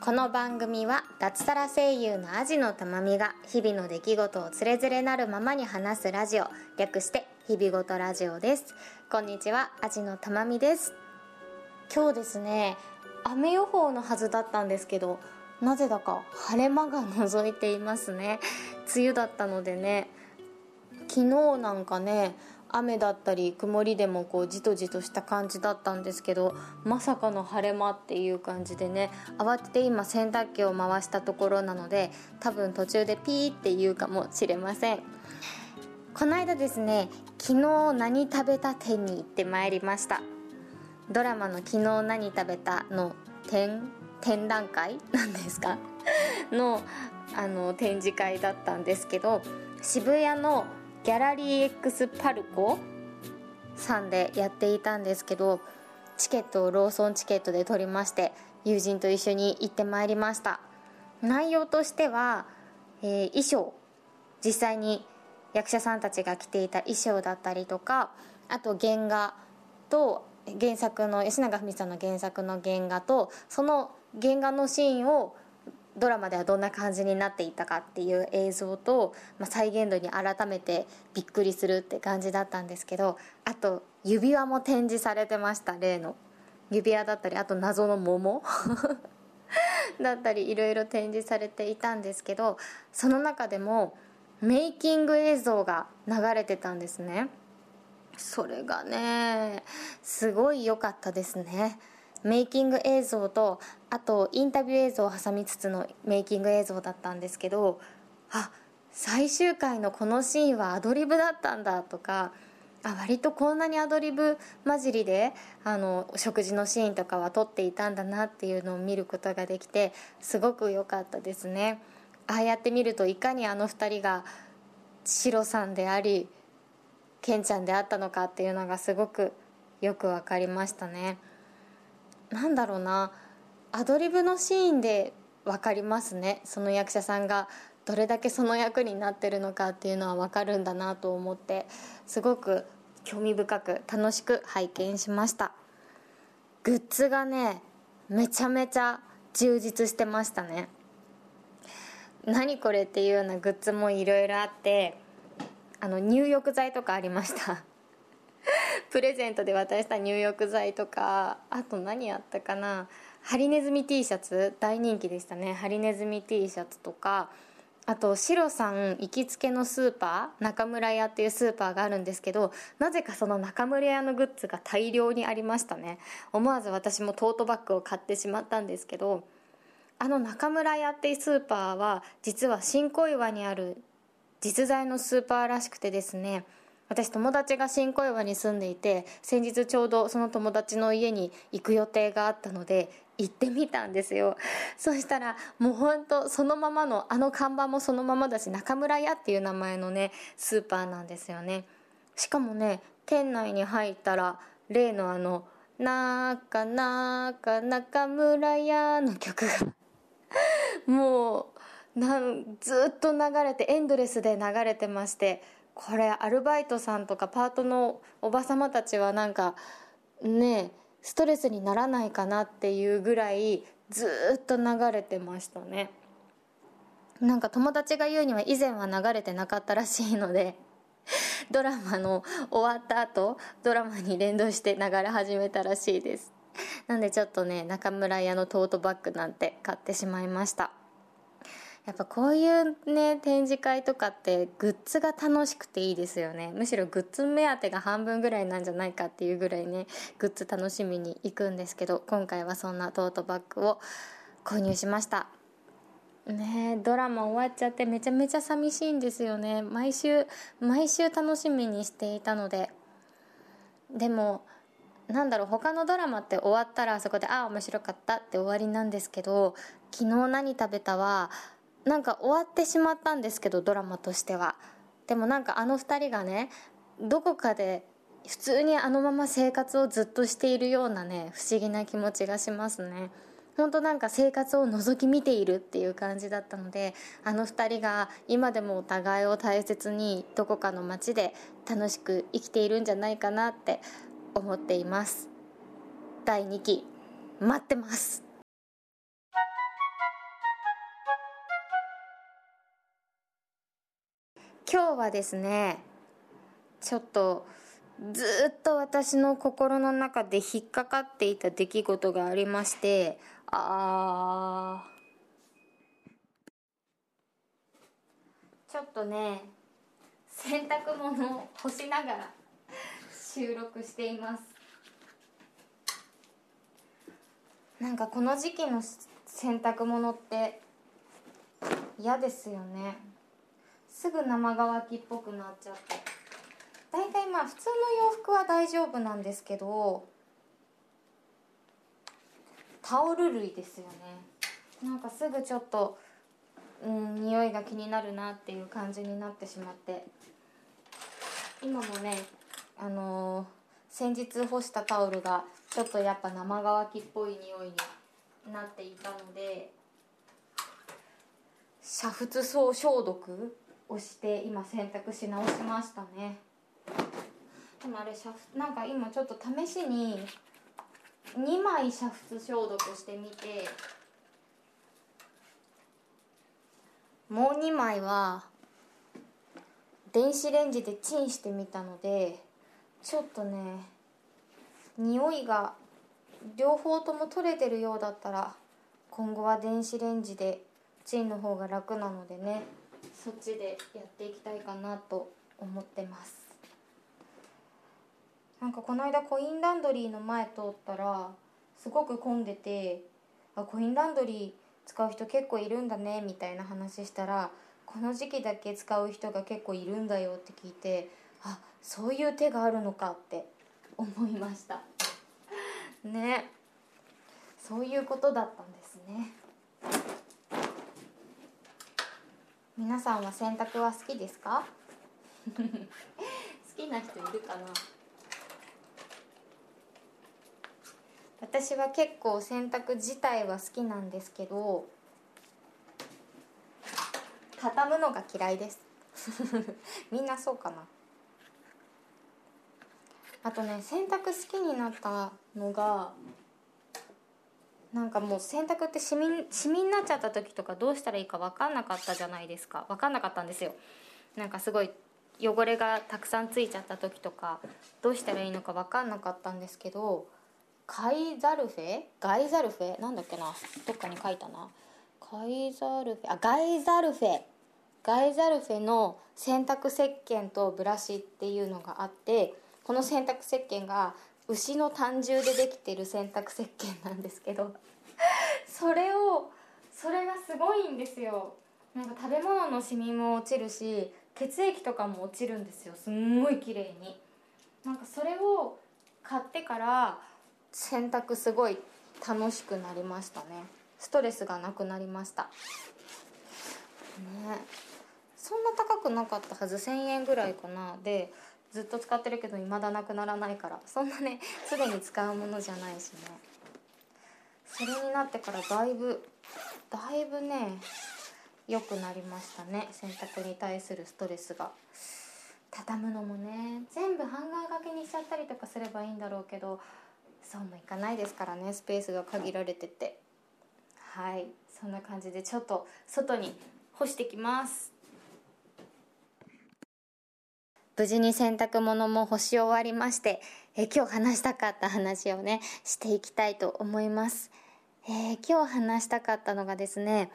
この番組は脱サラ声優のアジのたまみが日々の出来事をつれづれなるままに話すラジオ略して日々ごとラジオです。こんにちはアジのたまみです。今日ですね雨予報のはずだったんですけどなぜだか晴れ間が覗いていますね。梅雨だったのでね昨日なんかね雨だったり曇りでもこうじとじとした感じだったんですけどまさかの晴れ間っていう感じでね慌てて今洗濯機を回したところなので多分途中でピーって言うかもしれません。この間ですね昨日何食べた展に行ってまいりました。ドラマの「昨日何食べた」の展展覧会？なんですか？のあの展示会だったんですけど渋谷のギャラリー X パルコさんでやっていたんですけどチケットをローソンチケットで取りまして友人と一緒に行ってまいりました。内容としては、えー、衣装実際に役者さんたちが着ていた衣装だったりとかあと原画と原作の吉永文さんの原作の原画とその原画のシーンをドラマではどんな感じになっていたかっていう映像と、まあ、再現度に改めてびっくりするって感じだったんですけどあと指輪も展示されてました例の。指輪だったりあと謎の桃。だったりいろいろ展示されていたんですけどその中でもメイキング映像が流れてたんですね。それがねすごい良かったですね。メイキング映像とあとインタビュー映像を挟みつつのメイキング映像だったんですけどあ最終回のこのシーンはアドリブだったんだとかあ割とこんなにアドリブ混じりであの食事のシーンとかは撮っていたんだなっていうのを見ることができてすごく良かったですね。ああやって見るといかにあの2人がシロさんでありケンちゃんであったのかっていうのがすごくよく分かりましたね。なんだろうな。アドリブのシーンで分かりますね。その役者さんがどれだけその役になってるのかっていうのは分かるんだなと思って。すごく興味深く楽しく拝見しました。グッズがねめちゃめちゃ充実してましたね。何これっていうようなグッズもいろいろあってあの入浴剤とかありました。プレゼントで渡した入浴剤とかあと何あったかな。ハリネズミ T シャツ大人気でしたね。ハリネズミ T シャツとかあとシロさん行きつけのスーパー中村屋っていうスーパーがあるんですけどなぜかその中村屋のグッズが大量にありましたね。思わず私もトートバッグを買ってしまったんですけどあの中村屋っていうスーパーは実は新小岩にある実在のスーパーらしくてですね私友達が新小岩に住んでいて先日ちょうどその友達の家に行く予定があったので行ってみたんですよ。そしたらもうほんとそのままのあの看板もそのままだし中村屋っていう名前のねスーパーなんですよね。しかもね店内に入ったら例のあの「なかなか中村屋」の曲が もうなんずっと流れてエンドレスで流れてましてこれアルバイトさんとかパートのおば様たちはなんかねストレスにならないかなっていうぐらいずっと流れてましたね。なんか友達が言うには以前は流れてなかったらしいので ドラマの終わった後ドラマに連動して流れ始めたらしいです。なんでちょっとね中村屋のトートバッグなんて買ってしまいました。やっぱこういうね展示会とかってグッズが楽しくていいですよね。むしろグッズ目当てが半分ぐらいなんじゃないかっていうぐらいねグッズ楽しみに行くんですけど今回はそんなトートバッグを購入しました。ねドラマ終わっちゃってめちゃめちゃ寂しいんですよね。毎週毎週楽しみにしていたので。でもなんだろう他のドラマって終わったらあそこでああ面白かったって終わりなんですけど昨日何食べたはなんか終わってしまったんですけどドラマとしては。でもなんかあの2人がねどこかで普通にあのまま生活をずっとしているようなね不思議な気持ちがしますね。本当なんか生活を覗き見ているっていう感じだったのであの2人が今でもお互いを大切にどこかの街で楽しく生きているんじゃないかなって思っています。第2期待ってます。今日はですねちょっとずっと私の心の中で引っかかっていた出来事がありましてあー。ちょっとね洗濯物を干しながら収録しています。なんかこの時期の洗濯物って嫌ですよね。すぐ生乾きっぽくなっちゃって。大体まあ普通の洋服は大丈夫なんですけどタオル類ですよね。なんかすぐちょっとうん匂いが気になるなっていう感じになってしまって。今もねあのー、先日干したタオルがちょっとやっぱ生乾きっぽい匂いになっていたので煮沸総消毒をして今洗濯し直しましたね。でもあれシャフなんか今ちょっと試しに2枚煮沸消毒してみて。もう2枚は電子レンジでチンしてみたのでちょっとね匂いが両方とも取れてるようだったら今後は電子レンジでチンの方が楽なのでね。そっちでやっていきたいかなと思ってます。なんかこの間コインランドリーの前通ったらすごく混んでてあコインランドリー使う人結構いるんだねみたいな話したらこの時期だけ使う人が結構いるんだよって聞いてあそういう手があるのかって思いました。ね。そういうことだったんですね。皆さんは洗濯は好きですか？好きな人いるかな？私は結構洗濯自体は好きなんですけど畳むのが嫌いです。みんなそうかな？あとね洗濯好きになったのがなんかもう洗濯ってシミシミになっちゃった時とかどうしたらいいか分かんなかったじゃないですか。分かんなかったんですよ。なんかすごい汚れがたくさんついちゃった時とかどうしたらいいのか分かんなかったんですけどカイザルフェ？ガイザルフェ？なんだっけな？どっかに書いたな。カイザルフェ？あガイザルフェ。ガイザルフェの洗濯石鹸とブラシっていうのがあってこの洗濯石鹸が牛の胆汁でできてる洗濯石鹸なんですけどそれをそれがすごいんですよ。なんか食べ物のシミも落ちるし血液とかも落ちるんですよ。すんごい綺麗に。なんかそれを買ってから洗濯すごい楽しくなりましたね。ストレスがなくなりました。ね。そんな高くなかったはず。1000円ぐらいかな。でずっと使ってるけど未だなくならないから。そんなねすでに使うものじゃないしね。それになってからだいぶだいぶね良くなりましたね。洗濯に対するストレスが。畳むのもね全部ハンガー掛けにしちゃったりとかすればいいんだろうけどそうもいかないですからねスペースが限られてて。はい。そんな感じでちょっと外に干してきます。無事に洗濯物も干し終わりましてえ今日話したかった話をねしていきたいと思います、えー、今日話したかったのがですね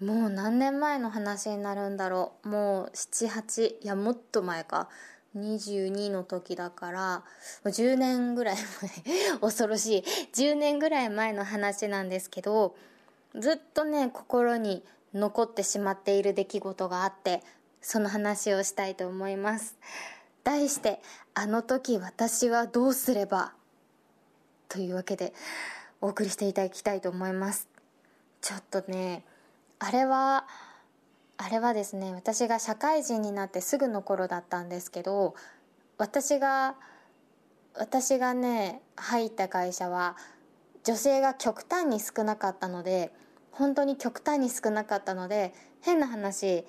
もう何年前の話になるんだろう。もう78いやもっと前か。22の時だから10年ぐらい前 恐ろしい。10年ぐらい前の話なんですけどずっとね心に残ってしまっている出来事があってその話をしたいと思います。題して「あの時私はどうすれば」というわけでお送りしていただきたいと思います。ちょっとねあれはあれはですね私が社会人になってすぐの頃だったんですけど私が私がね入った会社は女性が極端に少なかったので本当に極端に少なかったので変な話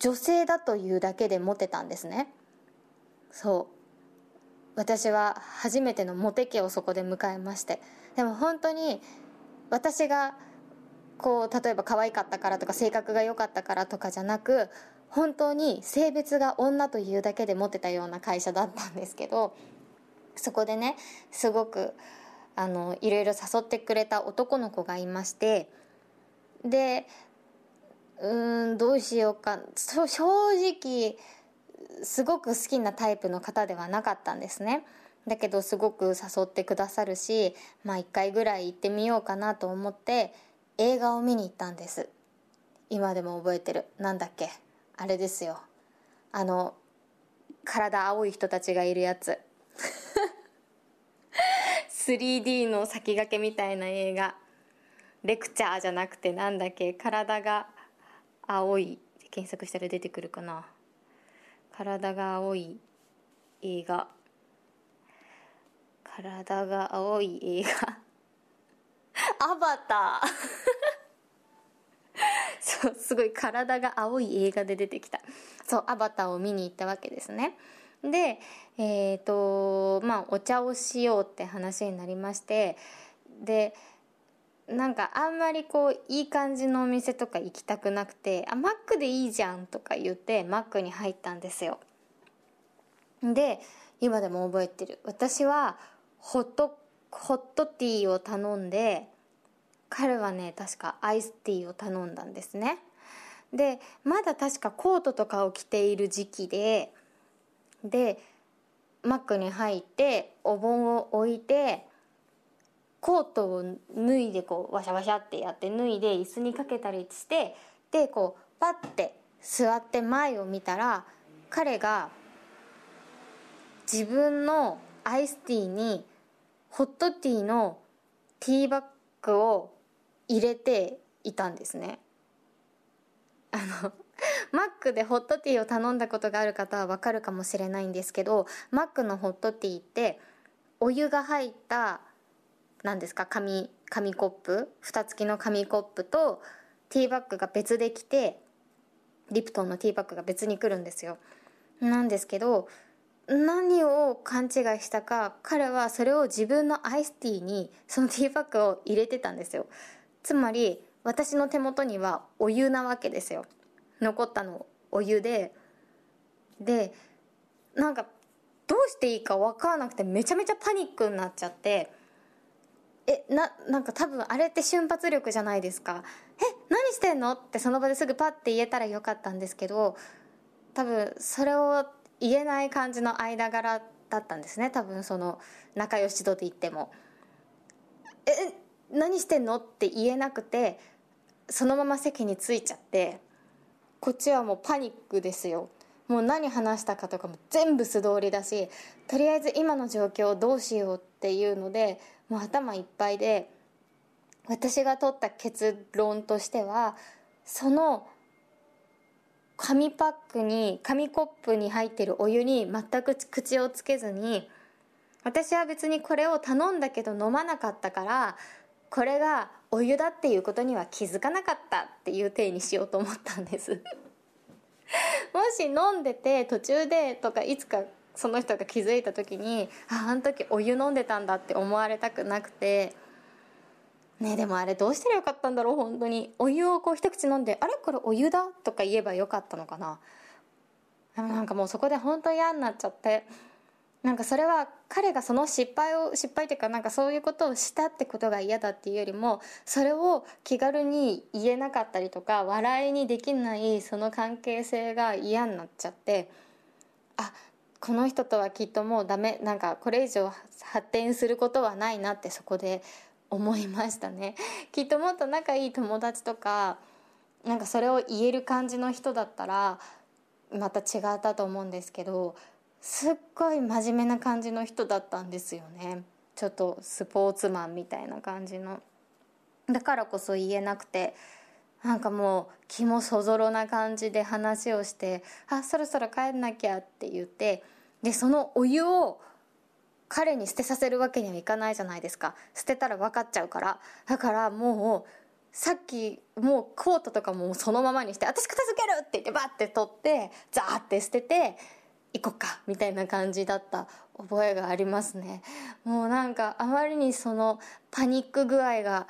女性だというだけでモテたんですね。そう。私は初めてのモテ期をそこで迎えまして。でも本当に私がこう例えば可愛かったからとか性格が良かったからとかじゃなく本当に性別が女というだけで持ってたような会社だったんですけどそこでねすごくあのいろいろ誘ってくれた男の子がいましてでうんどうしようか。正直すごく好きなタイプの方ではなかったんですね。だけどすごく誘ってくださるしまあ一回ぐらい行ってみようかなと思って映画を見に行ったんです。今でも覚えてる。なんだっけ。あれですよ。あの体青い人たちがいるやつ。3D の先駆けみたいな映画。レクチャーじゃなくてなんだっけ。体が青い検索したら出てくるかな。体が青い映画。体が青い映画。アバター。そうすごい体が青い映画で出てきた。そうアバターを見に行ったわけですね。でえっ、ー、とまあお茶をしようって話になりましてでなんかあんまりこういい感じのお店とか行きたくなくて「あマックでいいじゃん」とか言ってマックに入ったんですよ。で今でも覚えてる。私はホットホットティーを頼んで彼はね確かアイスティーを頼んだんですね。でまだ確かコートとかを着ている時期ででマックに入ってお盆を置いてコートを脱いでこうワシャワシャってやって脱いで椅子にかけたりしてでこうパッて座って前を見たら彼が自分のアイスティーにホットティーのティーバッグを入れていたんですね。あのマックでホットティーを頼んだことがある方はわかるかもしれないんですけどマックのホットティーってお湯が入った何ですか？紙紙コップ？蓋付きの紙コップとティーバッグが別で来てリプトンのティーバッグが別に来るんですよ。なんですけど何を勘違いしたか彼はそれを自分のアイスティーにそのティーバッグを入れてたんですよ。つまり私の手元にはお湯なわけですよ。残ったのお湯で。でなんかどうしていいか分からなくてめちゃめちゃパニックになっちゃってえななんか多分あれって瞬発力じゃないですか。え何してんの？ってその場ですぐパッて言えたらよかったんですけど多分それを言えない感じの間柄だったんですね。多分その仲良し度で言っても。え何してんの？って言えなくてそのまま席に着いちゃってこっちはもうパニックですよ。もう何話したかとかも全部素通りだしとりあえず今の状況をどうしようっていうのでもう頭いっぱいで私が取った結論としてはその紙パックに紙コップに入ってるお湯に全く口をつけずに私は別にこれを頼んだけど飲まなかったからこれがお湯だっていうことには気づかなかったっていう体にしようと思ったんです。もし飲んでて途中でとかいつかその人が気づいた時にああの時お湯飲んでたんだって思われたくなくてねでもあれどうしたらよかったんだろう本当にお湯をこう一口飲んで「あれこれお湯だ?」とか言えばよかったのかなでもなんかもうそこで本当嫌になっちゃってなんかそれは彼がその失敗を失敗っていうかなんかそういうことをしたってことが嫌だっていうよりもそれを気軽に言えなかったりとか笑いにできないその関係性が嫌になっちゃってあこの人とはきっともうダメ。なんかこれ以上発展することはないなってそこで思いましたね。きっともっと仲いい友達とかなんかそれを言える感じの人だったらまた違ったと思うんですけどすっごい真面目な感じの人だったんですよね。ちょっとスポーツマンみたいな感じの。だからこそ言えなくてなんかもう気もそぞろな感じで話をして「あそろそろ帰んなきゃ」って言ってでそのお湯を彼に捨てさせるわけにはいかないじゃないですか。捨てたら分かっちゃうから。だからもうさっきもうコートとかもそのままにして「私片付ける!」って言ってバッて取ってザーって捨てて行こっかみたいな感じだった。覚えがありますね。もうなんかあまりにそのパニック具合が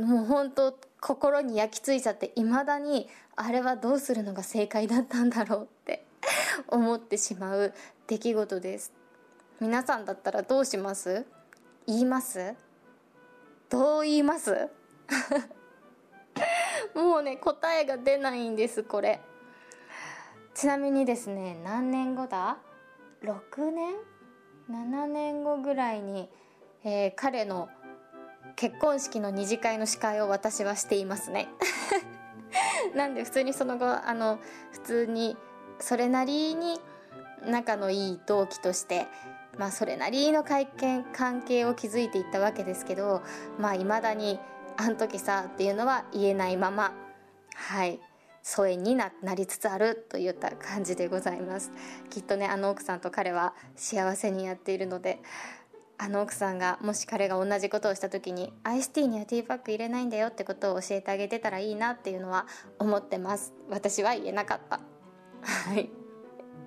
もう本当心に焼き付いちゃっていまだにあれはどうするのが正解だったんだろうって 思ってしまう出来事です。皆さんだったらどうします？言います？どう言います？もうね答えが出ないんですこれ。ちなみにですね何年後だ？6年？7年後ぐらいに、えー、彼の結婚式の二次会の司会を私はしていますね。なんで普通にその後あの普通にそれなりに仲のいい同期としてまあそれなりの会見関係を築いていったわけですけどまあいまだにあん時さっていうのは言えないままはい疎遠になりつつあるといった感じでございます。きっとねあの奥さんと彼は幸せにやっているのであの奥さんがもし彼が同じことをした時にアイスティーにはティーパック入れないんだよってことを教えてあげてたらいいなっていうのは思ってます。私は言えなかった。はい。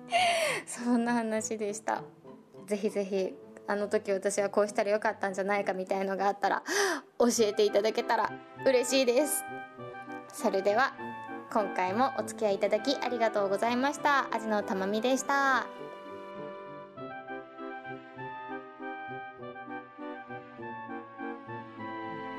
そんな話でした。ぜひぜひあの時私はこうしたらよかったんじゃないかみたいのがあったら教えていただけたら嬉しいです。それでは今回もお付き合いいただきありがとうございました。味のたまみでした。